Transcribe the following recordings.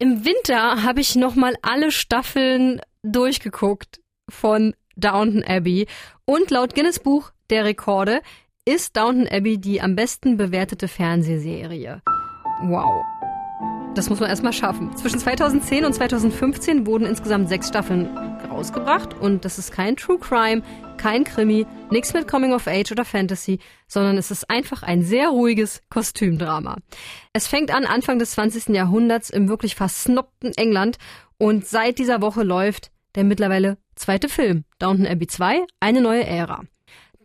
Im Winter habe ich nochmal alle Staffeln durchgeguckt von Downton Abbey und laut Guinness Buch der Rekorde ist Downton Abbey die am besten bewertete Fernsehserie. Wow. Das muss man erstmal schaffen. Zwischen 2010 und 2015 wurden insgesamt sechs Staffeln rausgebracht und das ist kein True Crime, kein Krimi, nichts mit Coming of Age oder Fantasy, sondern es ist einfach ein sehr ruhiges Kostümdrama. Es fängt an Anfang des 20. Jahrhunderts im wirklich versnobten England und seit dieser Woche läuft der mittlerweile zweite Film, Downton Abbey 2, eine neue Ära.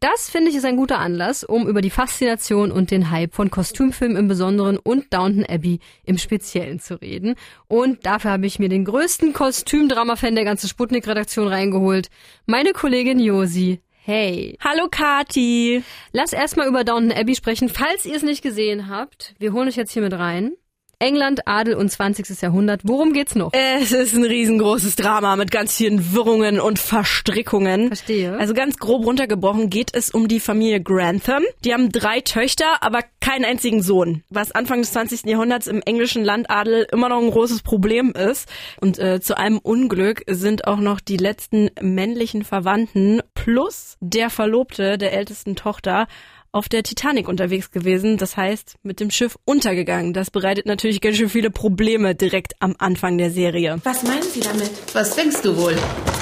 Das finde ich ist ein guter Anlass, um über die Faszination und den Hype von Kostümfilmen im Besonderen und Downton Abbey im Speziellen zu reden. Und dafür habe ich mir den größten Kostümdrama-Fan der ganzen Sputnik-Redaktion reingeholt, meine Kollegin Josi. Hey. Hallo Kati. Lass erstmal über Downton Abbey sprechen, falls ihr es nicht gesehen habt. Wir holen euch jetzt hier mit rein. England, Adel und 20. Jahrhundert. Worum geht's noch? Es ist ein riesengroßes Drama mit ganz vielen Wirrungen und Verstrickungen. Verstehe. Also ganz grob runtergebrochen geht es um die Familie Grantham. Die haben drei Töchter, aber keinen einzigen Sohn. Was Anfang des 20. Jahrhunderts im englischen Landadel immer noch ein großes Problem ist. Und äh, zu einem Unglück sind auch noch die letzten männlichen Verwandten plus der Verlobte der ältesten Tochter auf der Titanic unterwegs gewesen, das heißt mit dem Schiff untergegangen. Das bereitet natürlich ganz schön viele Probleme direkt am Anfang der Serie. Was meinen Sie damit? Was denkst du wohl?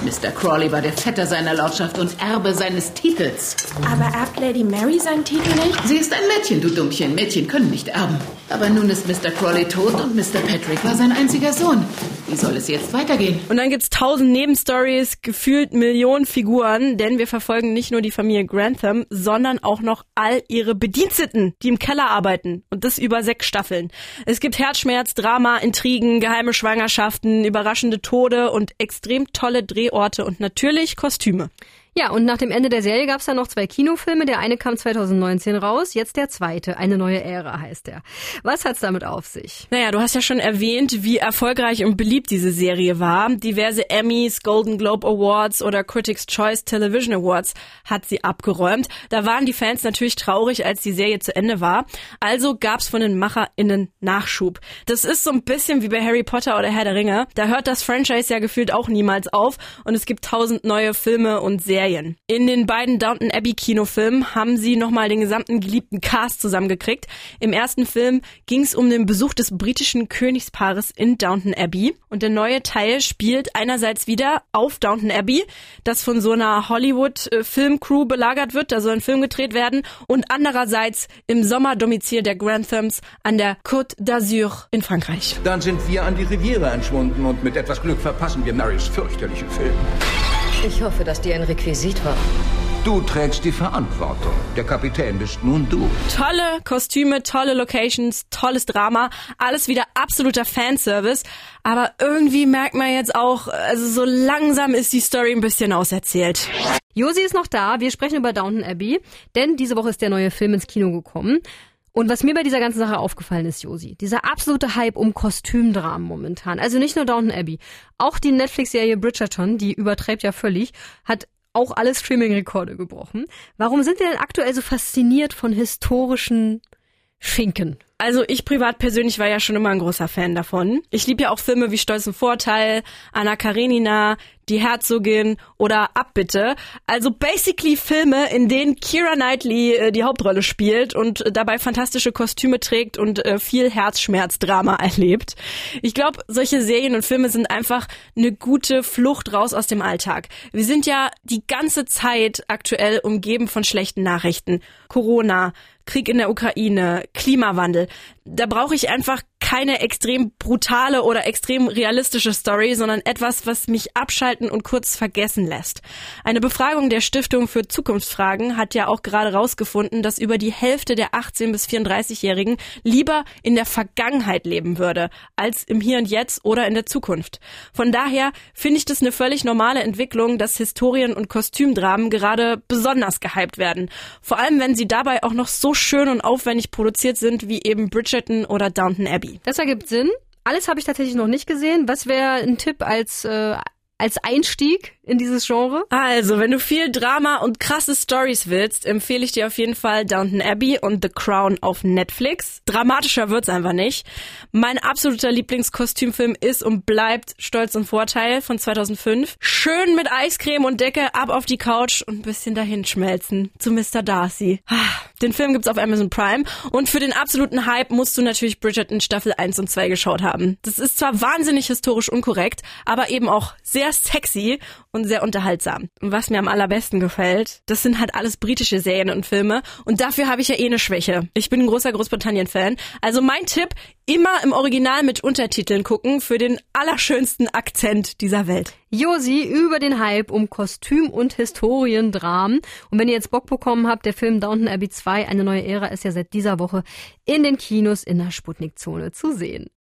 Mr. Crawley war der Vetter seiner Lordschaft und Erbe seines Titels. Aber erbt Lady Mary seinen Titel nicht? Sie ist ein Mädchen, du Dummchen. Mädchen können nicht erben. Aber nun ist Mr. Crawley tot und Mr. Patrick war sein einziger Sohn. Wie soll es jetzt weitergehen? Und dann gibt's tausend Nebenstories, gefühlt Millionen Figuren, denn wir verfolgen nicht nur die Familie Grantham, sondern auch noch all ihre Bediensteten, die im Keller arbeiten. Und das über sechs Staffeln. Es gibt Herzschmerz, Drama, Intrigen, geheime Schwangerschaften, überraschende Tode und extrem tolle Drehorte und natürlich Kostüme. Ja, und nach dem Ende der Serie gab es dann noch zwei Kinofilme. Der eine kam 2019 raus, jetzt der zweite. Eine neue Ära heißt er. Was hat's damit auf sich? Naja, du hast ja schon erwähnt, wie erfolgreich und beliebt diese Serie war. Diverse Emmys, Golden Globe Awards oder Critics' Choice Television Awards hat sie abgeräumt. Da waren die Fans natürlich traurig, als die Serie zu Ende war. Also gab's von den MacherInnen Nachschub. Das ist so ein bisschen wie bei Harry Potter oder Herr der Ringe. Da hört das Franchise ja gefühlt auch niemals auf und es gibt tausend neue Filme und Serien Serien. In den beiden Downton Abbey Kinofilmen haben sie nochmal den gesamten geliebten Cast zusammengekriegt. Im ersten Film ging es um den Besuch des britischen Königspaares in Downton Abbey. Und der neue Teil spielt einerseits wieder auf Downton Abbey, das von so einer Hollywood-Filmcrew belagert wird. Da soll ein Film gedreht werden. Und andererseits im Sommerdomizil der Granthams an der Côte d'Azur in Frankreich. Dann sind wir an die Riviera entschwunden und mit etwas Glück verpassen wir Marys fürchterlichen Film. Ich hoffe, dass dir ein Requisit war. Du trägst die Verantwortung. Der Kapitän bist nun du. Tolle Kostüme, tolle Locations, tolles Drama, alles wieder absoluter Fanservice. Aber irgendwie merkt man jetzt auch, also so langsam ist die Story ein bisschen auserzählt. Josi ist noch da. Wir sprechen über Downton Abbey, denn diese Woche ist der neue Film ins Kino gekommen. Und was mir bei dieser ganzen Sache aufgefallen ist, Josi, dieser absolute Hype um Kostümdramen momentan. Also nicht nur Downton Abbey, auch die Netflix-Serie Bridgerton, die übertreibt ja völlig, hat auch alle Streaming-Rekorde gebrochen. Warum sind wir denn aktuell so fasziniert von historischen Schinken? Also ich privat persönlich war ja schon immer ein großer Fan davon. Ich liebe ja auch Filme wie Stolz und Vorteil, Anna Karenina, Die Herzogin oder Abbitte. Also basically Filme, in denen Kira Knightley äh, die Hauptrolle spielt und äh, dabei fantastische Kostüme trägt und äh, viel Herzschmerzdrama erlebt. Ich glaube, solche Serien und Filme sind einfach eine gute Flucht raus aus dem Alltag. Wir sind ja die ganze Zeit aktuell umgeben von schlechten Nachrichten. Corona, Krieg in der Ukraine, Klimawandel. Da brauche ich einfach keine extrem brutale oder extrem realistische Story, sondern etwas, was mich abschalten und kurz vergessen lässt. Eine Befragung der Stiftung für Zukunftsfragen hat ja auch gerade rausgefunden, dass über die Hälfte der 18 bis 34-Jährigen lieber in der Vergangenheit leben würde, als im Hier und Jetzt oder in der Zukunft. Von daher finde ich das eine völlig normale Entwicklung, dass Historien und Kostümdramen gerade besonders gehypt werden. Vor allem, wenn sie dabei auch noch so schön und aufwendig produziert sind wie eben Bridgerton oder Downton Abbey. Das ergibt Sinn. Alles habe ich tatsächlich noch nicht gesehen. Was wäre ein Tipp als, äh, als Einstieg in dieses Genre? Also, wenn du viel Drama und krasse Stories willst, empfehle ich dir auf jeden Fall Downton Abbey und The Crown auf Netflix. Dramatischer wird's einfach nicht. Mein absoluter Lieblingskostümfilm ist und bleibt Stolz und Vorteil von 2005. Schön mit Eiscreme und Decke ab auf die Couch und ein bisschen dahin schmelzen zu Mr. Darcy. Ah, den Film gibt's auf Amazon Prime und für den absoluten Hype musst du natürlich Bridgerton Staffel 1 und 2 geschaut haben. Das ist zwar wahnsinnig historisch unkorrekt, aber eben auch sexy und sehr unterhaltsam. Und was mir am allerbesten gefällt, das sind halt alles britische Serien und Filme und dafür habe ich ja eh eine Schwäche. Ich bin ein großer Großbritannien-Fan. Also mein Tipp, immer im Original mit Untertiteln gucken für den allerschönsten Akzent dieser Welt. Josi über den Hype um Kostüm- und Historiendramen. Und wenn ihr jetzt Bock bekommen habt, der Film Downton Abbey 2, eine neue Ära, ist ja seit dieser Woche in den Kinos in der Sputnik-Zone zu sehen.